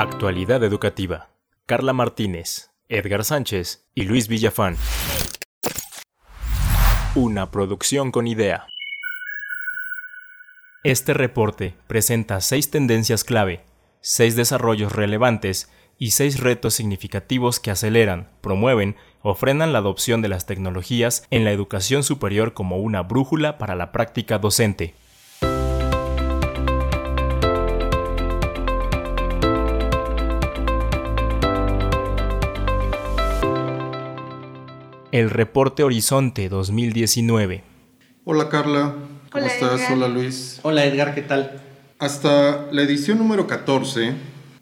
Actualidad educativa. Carla Martínez, Edgar Sánchez y Luis Villafán. Una producción con idea. Este reporte presenta seis tendencias clave, seis desarrollos relevantes y seis retos significativos que aceleran, promueven o frenan la adopción de las tecnologías en la educación superior como una brújula para la práctica docente. El reporte Horizonte 2019. Hola Carla, ¿cómo Hola, estás? Edgar. Hola Luis. Hola Edgar, ¿qué tal? Hasta la edición número 14,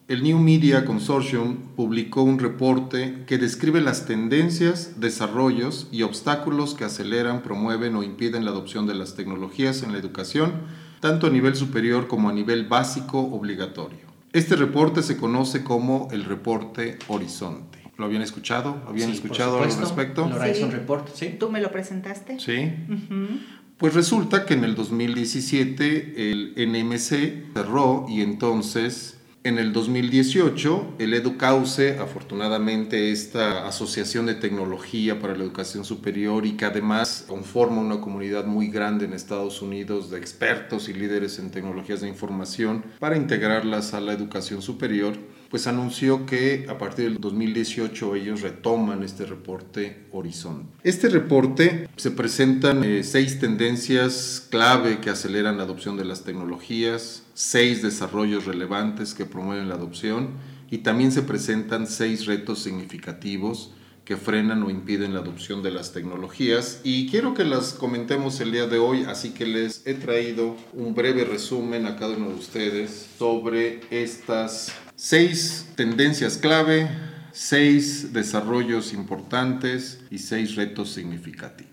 el New Media Consortium publicó un reporte que describe las tendencias, desarrollos y obstáculos que aceleran, promueven o impiden la adopción de las tecnologías en la educación, tanto a nivel superior como a nivel básico obligatorio. Este reporte se conoce como el reporte Horizonte. ¿Lo habían escuchado? ¿Habían Sí, escuchado al respecto? El Horizon Sí. Report, sí. ¿Tú me lo presentaste? Sí. Pues resulta que en el 2017 el NMC cerró y entonces en el 2018 el EduCauce, afortunadamente esta asociación de tecnología para la educación superior y que además conforma una comunidad muy grande en Estados Unidos de expertos y líderes en tecnologías de información para integrarlas a la educación superior, pues anunció que a partir del 2018 ellos retoman este reporte Horizonte. Este reporte se presentan eh, seis tendencias clave que aceleran la adopción de las tecnologías, seis desarrollos relevantes que promueven la adopción y también se presentan seis retos significativos que frenan o impiden la adopción de las tecnologías y quiero que las comentemos el día de hoy, así que les he traído un breve resumen a cada uno de ustedes sobre estas seis tendencias clave, seis desarrollos importantes y seis retos significativos.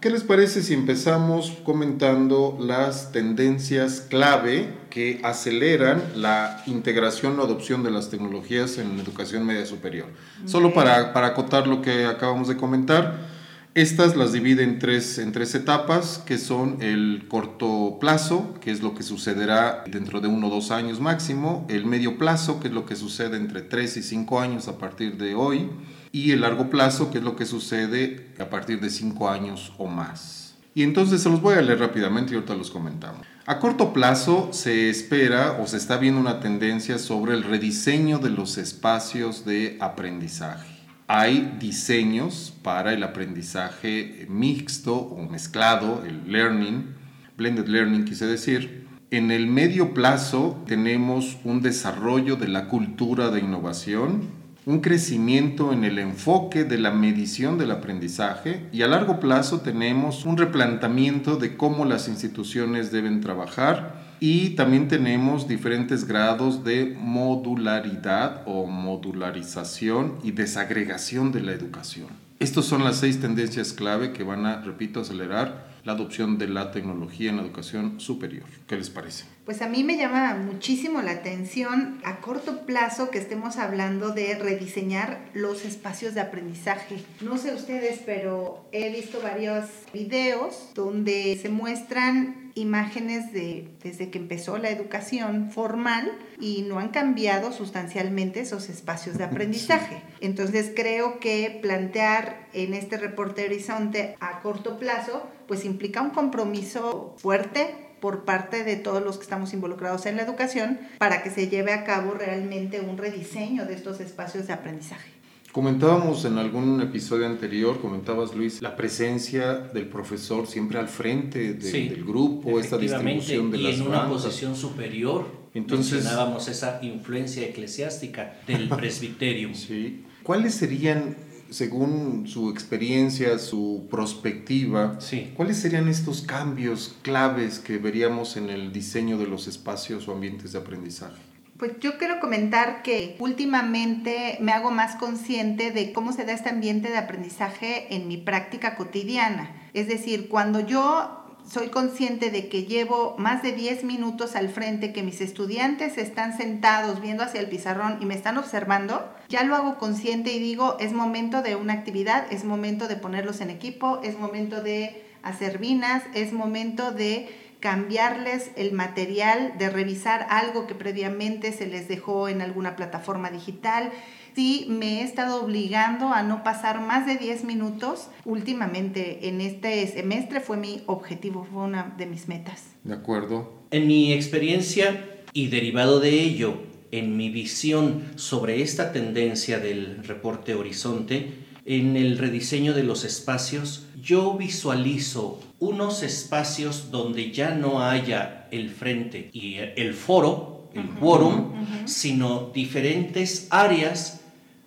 ¿Qué les parece si empezamos comentando las tendencias clave que aceleran la integración o adopción de las tecnologías en la educación media superior? Solo Ok. para, para acotar lo que acabamos de comentar, estas las divide en tres, en tres etapas, que son el corto plazo, que es lo que sucederá dentro de uno o dos años máximo, el medio plazo, que es lo que sucede entre tres y cinco años a partir de hoy, y el largo plazo, que es lo que sucede a partir de cinco años o más. Y entonces se los voy a leer rápidamente y ahorita los comentamos. A corto plazo se espera o se está viendo una tendencia sobre el rediseño de los espacios de aprendizaje. Hay diseños para el aprendizaje mixto o mezclado, el learning, blended learning quise decir. En el medio plazo tenemos un desarrollo de la cultura de innovación, un crecimiento en el enfoque de la medición del aprendizaje y a largo plazo tenemos un replanteamiento de cómo las instituciones deben trabajar y también tenemos diferentes grados de modularidad o modularización y desagregación de la educación. Estas son las seis tendencias clave que van a, repito, acelerar la adopción de la tecnología en la educación superior. ¿Qué les parece? Pues a mí me llama muchísimo la atención a corto plazo que estemos hablando de rediseñar los espacios de aprendizaje. No sé ustedes, pero he visto varios videos donde se muestran imágenes de desde que empezó la educación formal y no han cambiado sustancialmente esos espacios de aprendizaje. Entonces creo que plantear en este reporte Horizonte a corto plazo pues implica un compromiso fuerte por parte de todos los que estamos involucrados en la educación para que se lleve a cabo realmente un rediseño de estos espacios de aprendizaje. Comentábamos en algún episodio anterior, comentabas Luis, la presencia del profesor siempre al frente de- Sí, del grupo, esta distribución de y las en una bandas. posición superior. Entonces- mencionábamos esa influencia eclesiástica del presbiterio. Sí. ¿Cuáles serían, según su experiencia, su perspectiva, Sí. cuáles serían estos cambios claves que veríamos en el diseño de los espacios o ambientes de aprendizaje? Pues yo quiero comentar que últimamente me hago más consciente de cómo se da este ambiente de aprendizaje en mi práctica cotidiana. Es decir, cuando yo soy consciente de que llevo más de 10 minutos al frente, que mis estudiantes están sentados viendo hacia el pizarrón y me están observando, ya lo hago consciente y digo, es momento de una actividad, es momento de ponerlos en equipo, es momento de hacer vinas, es momento de cambiarles el material, de revisar algo que previamente se les dejó en alguna plataforma digital. Sí, me he estado obligando a no pasar más de 10 minutos. Últimamente, en este semestre fue mi objetivo, fue una de mis metas. De acuerdo. En mi experiencia y derivado de ello, en mi visión sobre esta tendencia del reporte Horizonte, en el rediseño de los espacios, yo visualizo unos espacios donde ya no haya el frente y el foro, el quórum, sino diferentes áreas.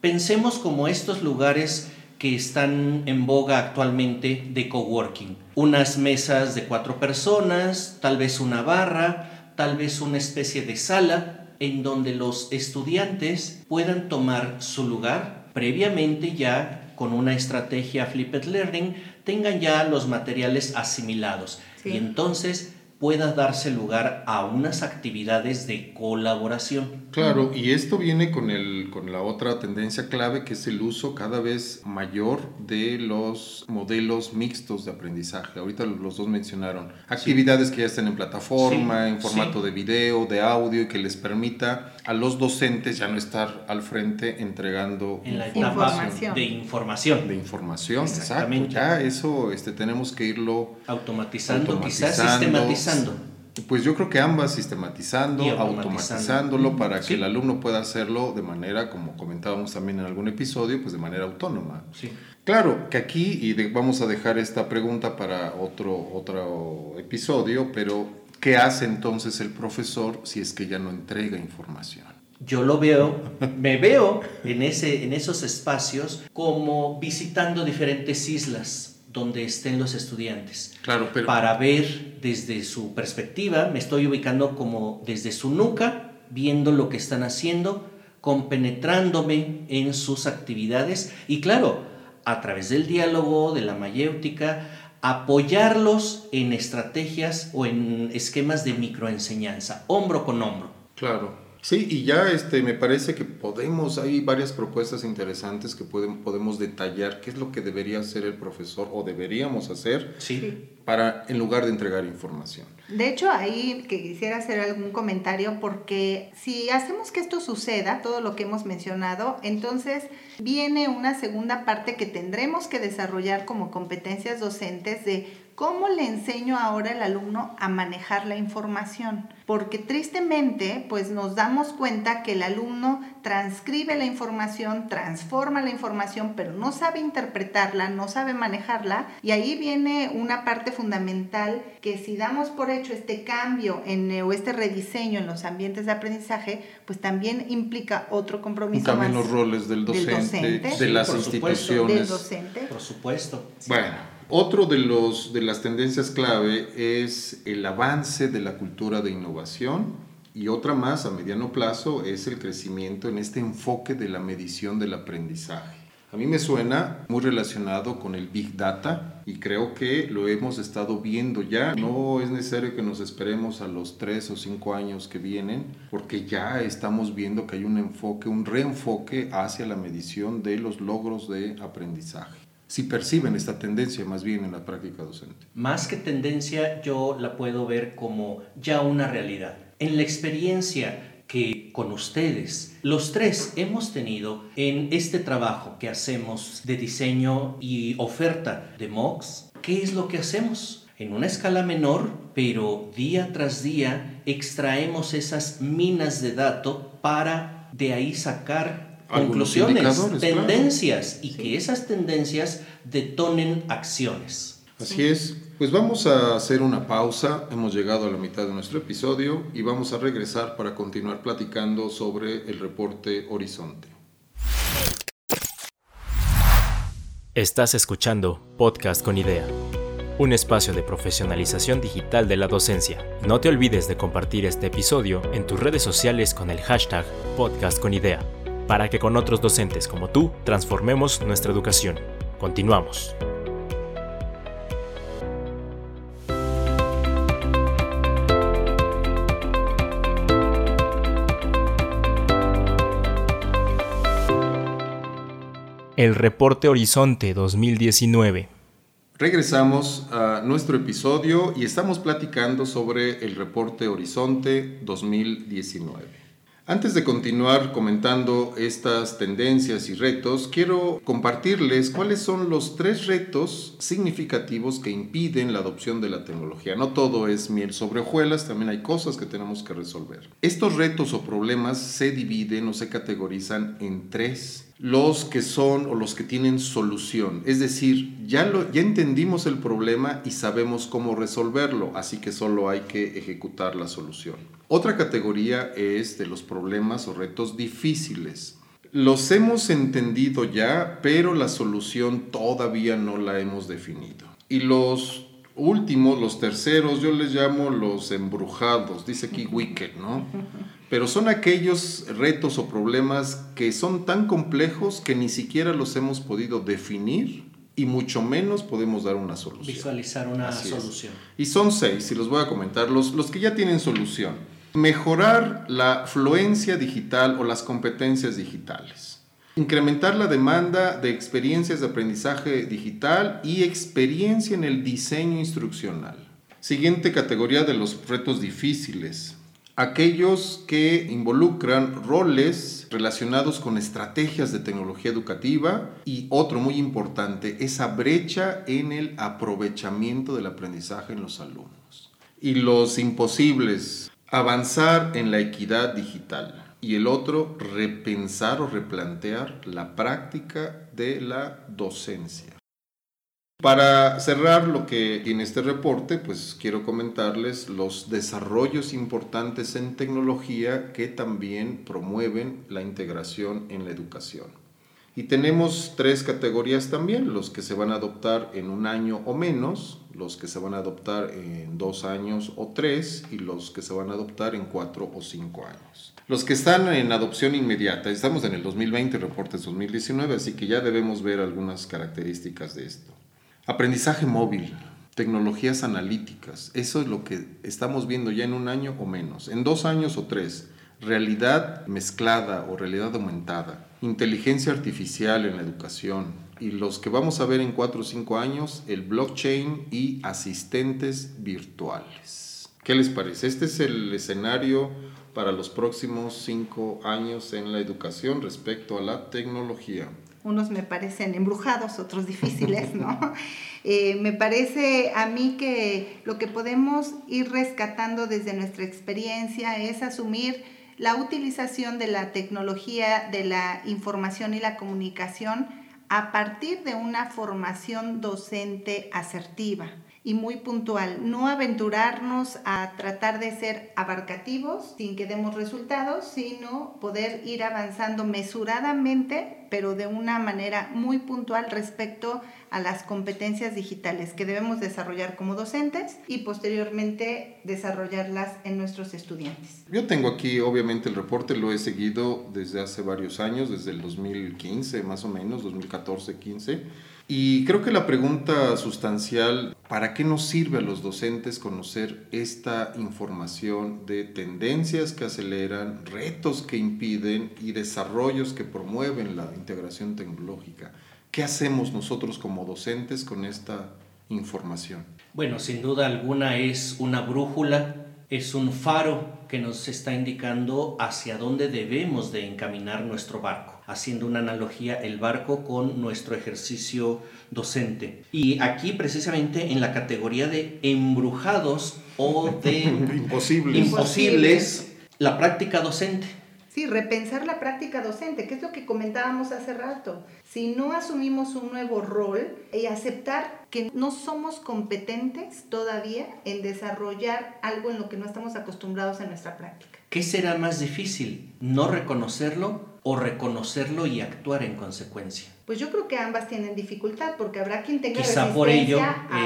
Pensemos como estos lugares que están en boga actualmente de coworking. Unas mesas de cuatro personas, tal vez una barra, tal vez una especie de sala en donde los estudiantes puedan tomar su lugar previamente ya con una estrategia flipped learning tengan ya los materiales asimilados y entonces pueda darse lugar a unas actividades de colaboración. Claro, y esto viene con, el, con la otra tendencia clave que es el uso cada vez mayor de los modelos mixtos de aprendizaje. Ahorita los dos mencionaron actividades que ya están en plataforma, en formato de video, de audio y que les permita a los docentes ya no estar al frente entregando información. de información. De información, exactamente. Ya eso este, tenemos que irlo automatizando, quizás sistematizando. Pues yo creo que ambas, sistematizando, automatizándolo para que el alumno pueda hacerlo de manera, como comentábamos también en algún episodio, pues de manera autónoma. Sí. Claro que aquí, y vamos a dejar esta pregunta para otro, otro episodio, pero ¿Qué hace entonces el profesor si es que ya no entrega información? Yo lo veo, me veo en, ese, en esos espacios como visitando diferentes islas donde estén los estudiantes. Claro, pero... Para ver desde su perspectiva, me estoy ubicando como desde su nuca, viendo lo que están haciendo, compenetrándome en sus actividades y claro, a través del diálogo, de la mayéutica, apoyarlos en estrategias o en esquemas de microenseñanza, hombro con hombro. Claro. Sí, y ya este, me parece que podemos, hay varias propuestas interesantes que pueden, podemos detallar qué es lo que debería hacer el profesor o deberíamos hacer para, en lugar de entregar información. De hecho, ahí que quisiera hacer algún comentario porque si hacemos que esto suceda, todo lo que hemos mencionado, entonces viene una segunda parte que tendremos que desarrollar como competencias docentes de ¿Cómo le enseño ahora al alumno a manejar la información? Porque tristemente, pues nos damos cuenta que el alumno transcribe la información, transforma la información, pero no sabe interpretarla, no sabe manejarla. Y ahí viene una parte fundamental que si damos por hecho este cambio en, o este rediseño en los ambientes de aprendizaje, pues también implica otro compromiso. También los roles del docente, de las instituciones. Del docente. Por supuesto. Bueno. Otro de, los, de las tendencias clave es el avance de la cultura de innovación y otra más a mediano plazo es el crecimiento en este enfoque de la medición del aprendizaje. A mí me suena muy relacionado con el Big Data y creo que lo hemos estado viendo ya. No es necesario que nos esperemos a los tres o cinco años que vienen porque ya estamos viendo que hay un enfoque, un reenfoque hacia la medición de los logros de aprendizaje si perciben esta tendencia más bien en la práctica docente. Más que tendencia, yo la puedo ver como ya una realidad. En la experiencia que con ustedes, los tres hemos tenido en este trabajo que hacemos de diseño y oferta de MOOCs, ¿qué es lo que hacemos? En una escala menor, pero día tras día extraemos esas minas de datos para de ahí sacar conclusiones, tendencias y que esas tendencias detonen acciones. Así es. Pues vamos a hacer una pausa. Hemos llegado a la mitad de nuestro episodio y vamos a regresar para continuar platicando sobre el reporte Horizonte. Estás escuchando Podcast con Idea, un espacio de profesionalización digital de la docencia. No te olvides de compartir este episodio en tus redes sociales con el hashtag Podcast con Idea para que con otros docentes como tú transformemos nuestra educación. Continuamos. El reporte Horizonte 2019. Regresamos a nuestro episodio y estamos platicando sobre el reporte Horizonte 2019. Antes de continuar comentando estas tendencias y retos, quiero compartirles cuáles son los tres retos significativos que impiden la adopción de la tecnología. No todo es miel sobre hojuelas, también hay cosas que tenemos que resolver. Estos retos o problemas se dividen o se categorizan en tres los que son o los que tienen solución. Es decir, ya, lo, ya entendimos el problema y sabemos cómo resolverlo, así que solo hay que ejecutar la solución. Otra categoría es de los problemas o retos difíciles. Los hemos entendido ya, pero la solución todavía no la hemos definido. Y los últimos, los terceros, yo les llamo los embrujados, dice aquí Wicked, ¿no? Pero son aquellos retos o problemas que son tan complejos que ni siquiera los hemos podido definir y mucho menos podemos dar una solución. Visualizar una solución. Y son seis, y los voy a comentar, los, los que ya tienen solución. Mejorar la fluencia digital o las competencias digitales. Incrementar la demanda de experiencias de aprendizaje digital y experiencia en el diseño instruccional. Siguiente categoría de los retos difíciles aquellos que involucran roles relacionados con estrategias de tecnología educativa y otro muy importante, esa brecha en el aprovechamiento del aprendizaje en los alumnos. Y los imposibles, avanzar en la equidad digital. Y el otro, repensar o replantear la práctica de la docencia. Para cerrar lo que tiene este reporte, pues quiero comentarles los desarrollos importantes en tecnología que también promueven la integración en la educación. Y tenemos tres categorías también, los que se van a adoptar en un año o menos, los que se van a adoptar en dos años o tres y los que se van a adoptar en cuatro o cinco años. Los que están en adopción inmediata, estamos en el 2020, reportes 2019, así que ya debemos ver algunas características de esto. Aprendizaje móvil, tecnologías analíticas, eso es lo que estamos viendo ya en un año o menos, en dos años o tres. Realidad mezclada o realidad aumentada, inteligencia artificial en la educación y los que vamos a ver en cuatro o cinco años, el blockchain y asistentes virtuales. ¿Qué les parece? Este es el escenario para los próximos cinco años en la educación respecto a la tecnología unos me parecen embrujados, otros difíciles, ¿no? Eh, me parece a mí que lo que podemos ir rescatando desde nuestra experiencia es asumir la utilización de la tecnología, de la información y la comunicación a partir de una formación docente asertiva y muy puntual. No aventurarnos a tratar de ser abarcativos sin que demos resultados, sino poder ir avanzando mesuradamente, pero de una manera muy puntual respecto a las competencias digitales que debemos desarrollar como docentes y posteriormente desarrollarlas en nuestros estudiantes. Yo tengo aquí, obviamente, el reporte lo he seguido desde hace varios años, desde el 2015 más o menos, 2014-15 y creo que la pregunta sustancial, ¿para qué nos sirve a los docentes conocer esta información de tendencias que aceleran, retos que impiden y desarrollos que promueven la integración tecnológica? ¿Qué hacemos nosotros como docentes con esta información? Bueno, sin duda alguna es una brújula, es un faro que nos está indicando hacia dónde debemos de encaminar nuestro barco haciendo una analogía el barco con nuestro ejercicio docente. Y aquí precisamente en la categoría de embrujados o de imposibles. imposibles, la práctica docente. Sí, repensar la práctica docente, que es lo que comentábamos hace rato. Si no asumimos un nuevo rol y aceptar que no somos competentes todavía en desarrollar algo en lo que no estamos acostumbrados en nuestra práctica. ¿Qué será más difícil? ¿No reconocerlo o reconocerlo y actuar en consecuencia? Pues yo creo que ambas tienen dificultad porque habrá quien tenga Quizá por ello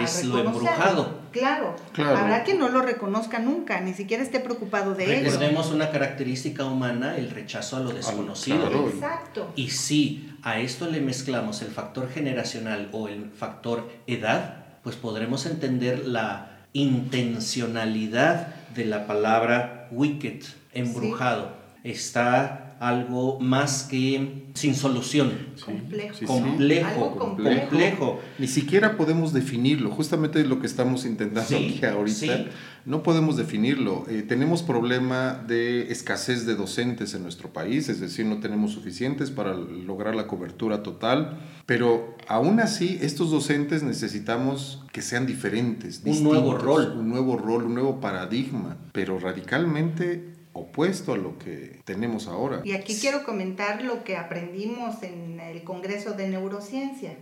es lo embrujado. Claro, habrá quien no lo reconozca nunca, ni siquiera esté preocupado de ello. Recordemos una característica humana, el rechazo a lo desconocido. Exacto. Y si a esto le mezclamos el factor generacional o el factor edad, pues podremos entender la intencionalidad de la palabra wicked, embrujado está algo más que sin solución. complejo. complejo, complejo. Ni siquiera podemos definirlo, justamente lo que estamos intentando aquí ahorita. No podemos definirlo. Eh, tenemos problema de escasez de docentes en nuestro país, es decir, no tenemos suficientes para lograr la cobertura total, pero aún así estos docentes necesitamos que sean diferentes, un nuevo rol, un nuevo rol, un nuevo paradigma, pero radicalmente opuesto a lo que tenemos ahora. Y aquí quiero comentar lo que aprendimos en el Congreso de Neurociencia.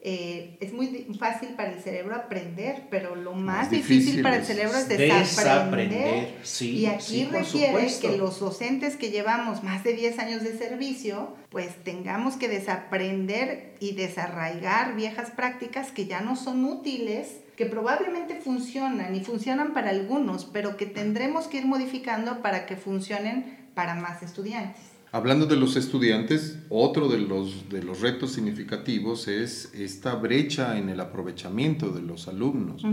Eh, es muy fácil para el cerebro aprender, pero lo más, difícil, para el cerebro es desaprender. y aquí requiere que los docentes que llevamos más de 10 años de servicio, pues tengamos que desaprender y desarraigar viejas prácticas que ya no son útiles que probablemente funcionan y funcionan para algunos, pero que tendremos que ir modificando para que funcionen para más estudiantes. Hablando de los estudiantes, otro de los, de los retos significativos es esta brecha en el aprovechamiento de los alumnos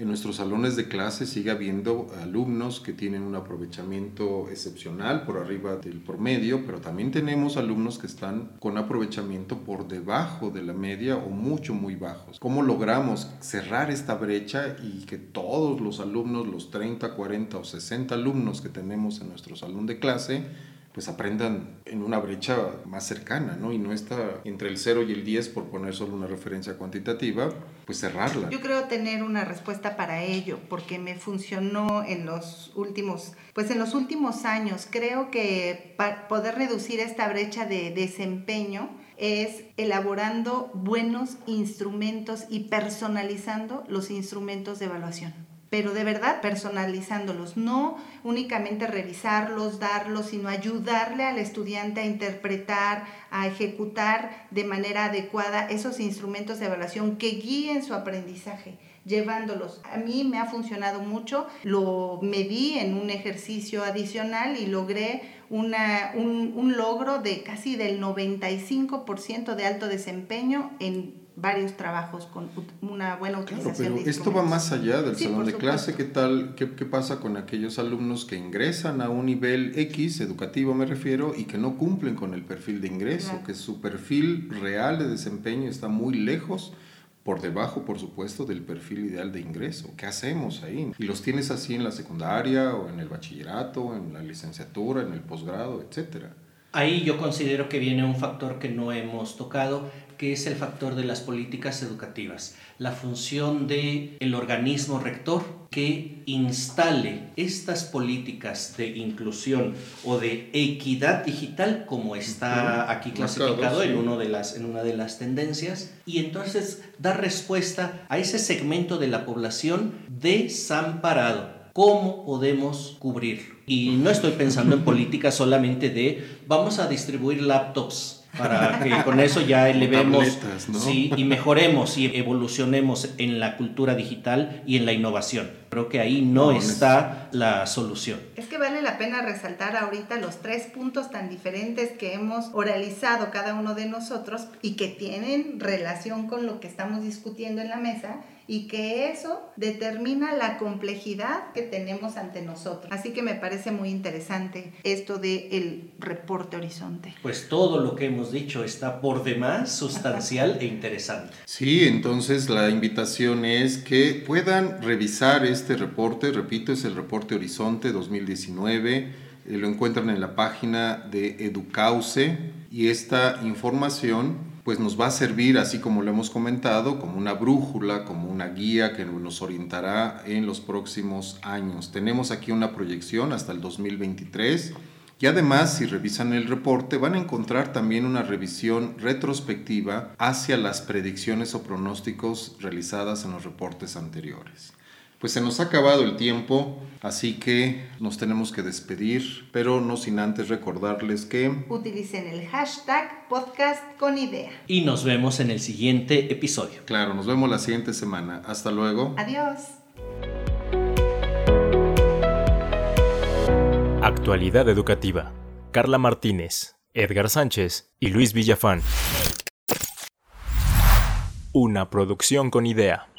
en nuestros salones de clase sigue habiendo alumnos que tienen un aprovechamiento excepcional por arriba del promedio, pero también tenemos alumnos que están con aprovechamiento por debajo de la media o mucho, muy bajos. ¿Cómo logramos cerrar esta brecha y que todos los alumnos, los 30, 40 o 60 alumnos que tenemos en nuestro salón de clase, pues aprendan en una brecha más cercana, ¿no? Y no está entre el 0 y el 10, por poner solo una referencia cuantitativa, pues cerrarla. Yo creo tener una respuesta para ello, porque me funcionó en los últimos, pues en los últimos años. Creo que para poder reducir esta brecha de desempeño es elaborando buenos instrumentos y personalizando los instrumentos de evaluación pero de verdad personalizándolos, no únicamente revisarlos, darlos, sino ayudarle al estudiante a interpretar, a ejecutar de manera adecuada esos instrumentos de evaluación que guíen su aprendizaje llevándolos. A mí me ha funcionado mucho, lo medí en un ejercicio adicional y logré una, un, un logro de casi del 95% de alto desempeño en varios trabajos con una buena utilización pero esto va más allá del salón de clase. ¿Qué tal? Qué, ¿Qué pasa con aquellos alumnos que ingresan a un nivel X, educativo me refiero, y que no cumplen con el perfil de ingreso, que su perfil real de desempeño está muy lejos? por debajo, por supuesto, del perfil ideal de ingreso. ¿Qué hacemos ahí? Y los tienes así en la secundaria o en el bachillerato, en la licenciatura, en el posgrado, etcétera. Ahí yo considero que viene un factor que no hemos tocado, que es el factor de las políticas educativas, la función del el organismo rector que instale estas políticas de inclusión o de equidad digital como está aquí clasificado en, uno de las, en una de las tendencias y entonces dar respuesta a ese segmento de la población desamparado. ¿Cómo podemos cubrir? Y no estoy pensando en políticas solamente de vamos a distribuir laptops para que con eso ya elevemos sí, y mejoremos y evolucionemos en la cultura digital y en la innovación. Creo que ahí no, está la solución. Es que vale la pena resaltar ahorita los tres puntos tan diferentes que hemos oralizado cada uno de nosotros y que tienen relación con lo que estamos discutiendo en la mesa y que eso determina la complejidad que tenemos ante nosotros. Así que me parece muy interesante esto del el reporte horizonte. Pues todo lo que hemos dicho está por demás sustancial e interesante. Sí, entonces la invitación es que puedan revisar este reporte, repito, es el reporte Horizonte 2019, eh, lo encuentran en la página de Educause y esta información pues nos va a servir, así como lo hemos comentado, como una brújula, como una guía que nos orientará en los próximos años. Tenemos aquí una proyección hasta el 2023 y además, si revisan el reporte, van a encontrar también una revisión retrospectiva hacia las predicciones o pronósticos realizadas en los reportes anteriores. Pues se nos ha acabado el tiempo, así que nos tenemos que despedir, pero no sin antes recordarles que... Utilicen el hashtag podcast con idea. Y nos vemos en el siguiente episodio. Claro, nos vemos la siguiente semana. Hasta luego. Adiós. Actualidad educativa. Carla Martínez, Edgar Sánchez y Luis Villafán. Una producción con idea.